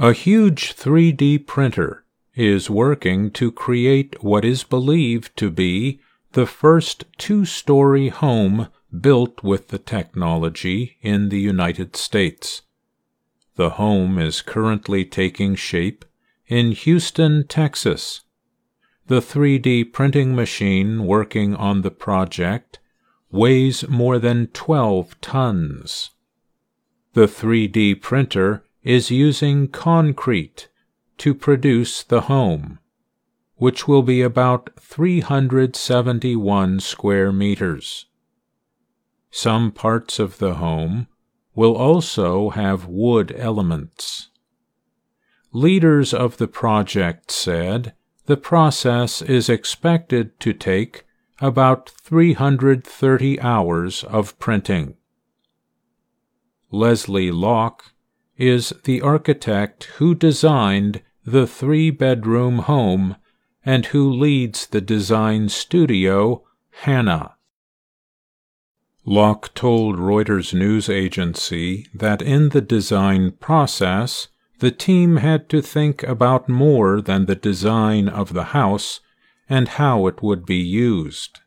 A huge 3D printer is working to create what is believed to be the first two story home built with the technology in the United States. The home is currently taking shape in Houston, Texas. The 3D printing machine working on the project weighs more than 12 tons. The 3D printer is using concrete to produce the home, which will be about 371 square meters. Some parts of the home will also have wood elements. Leaders of the project said the process is expected to take about 330 hours of printing. Leslie Lok is the architect who designed the three bedroom home and who leads the design studio Hannah. Lok told Reuters news agency that in the design process, the team had to think about more than the design of the house and how it would be used.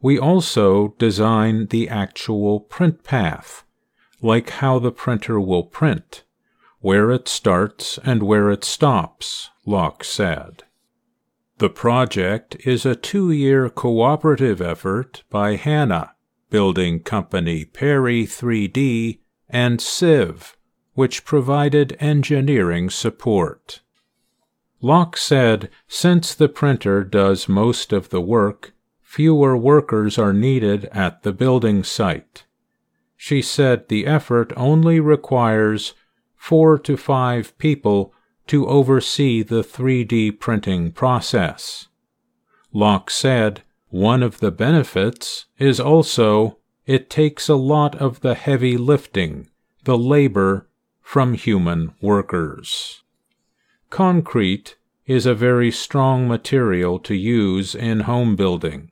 We also design the actual print path, like how the printer will print, where it starts and where it stops, Lok said. The project is a two year cooperative effort by Hannah, building company PERI 3D, and CIVE, which provided engineering support. Lok said since the printer does most of the work, fewer workers are needed at the building site. She said the effort only requires four to five people to oversee the 3D printing process. Lok said one of the benefits is also it takes a lot of the heavy lifting, the labor, from human workers. Concrete is a very strong material to use in home building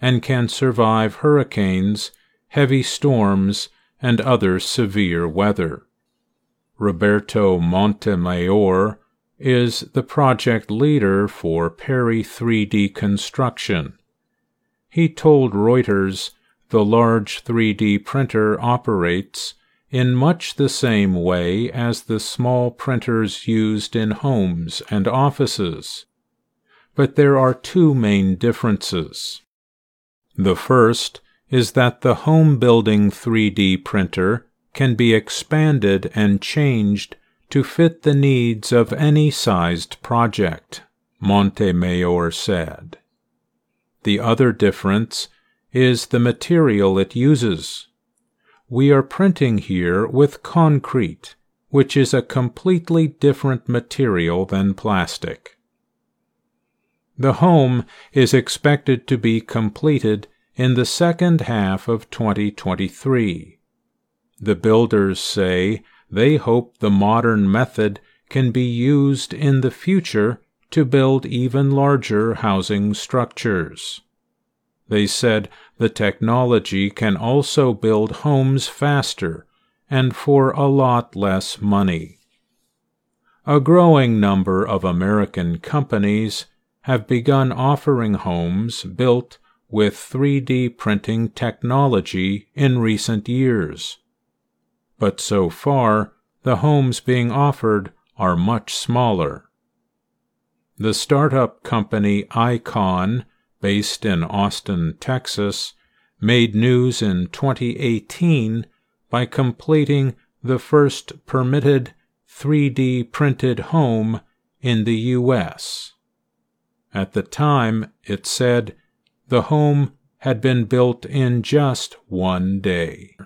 and can survive hurricanes, heavy storms, and other severe weather. Roberto Montemayor is the project leader for PERI 3D Construction. He told Reuters the large 3D printer operates in much the same way as the small printers used in homes and offices. But there are two main differences. The first is that the home building 3D printer can be expanded and changed to fit the needs of any sized project, Montemayor said. The other difference is the material it uses we are printing here with concrete, which is a completely different material than plastic. The home is expected to be completed in the second half of 2023. The builders say they hope the modern method can be used in the future to build even larger housing structures. They said the technology can also build homes faster and for a lot less money. A growing number of American companies have begun offering homes built with 3D printing technology in recent years. But so far, the homes being offered are much smaller. The startup company Icon based in Austin, Texas, made news in 2018 by completing the first permitted 3D printed home in the U.S. At the time, it said the home had been built in just one day.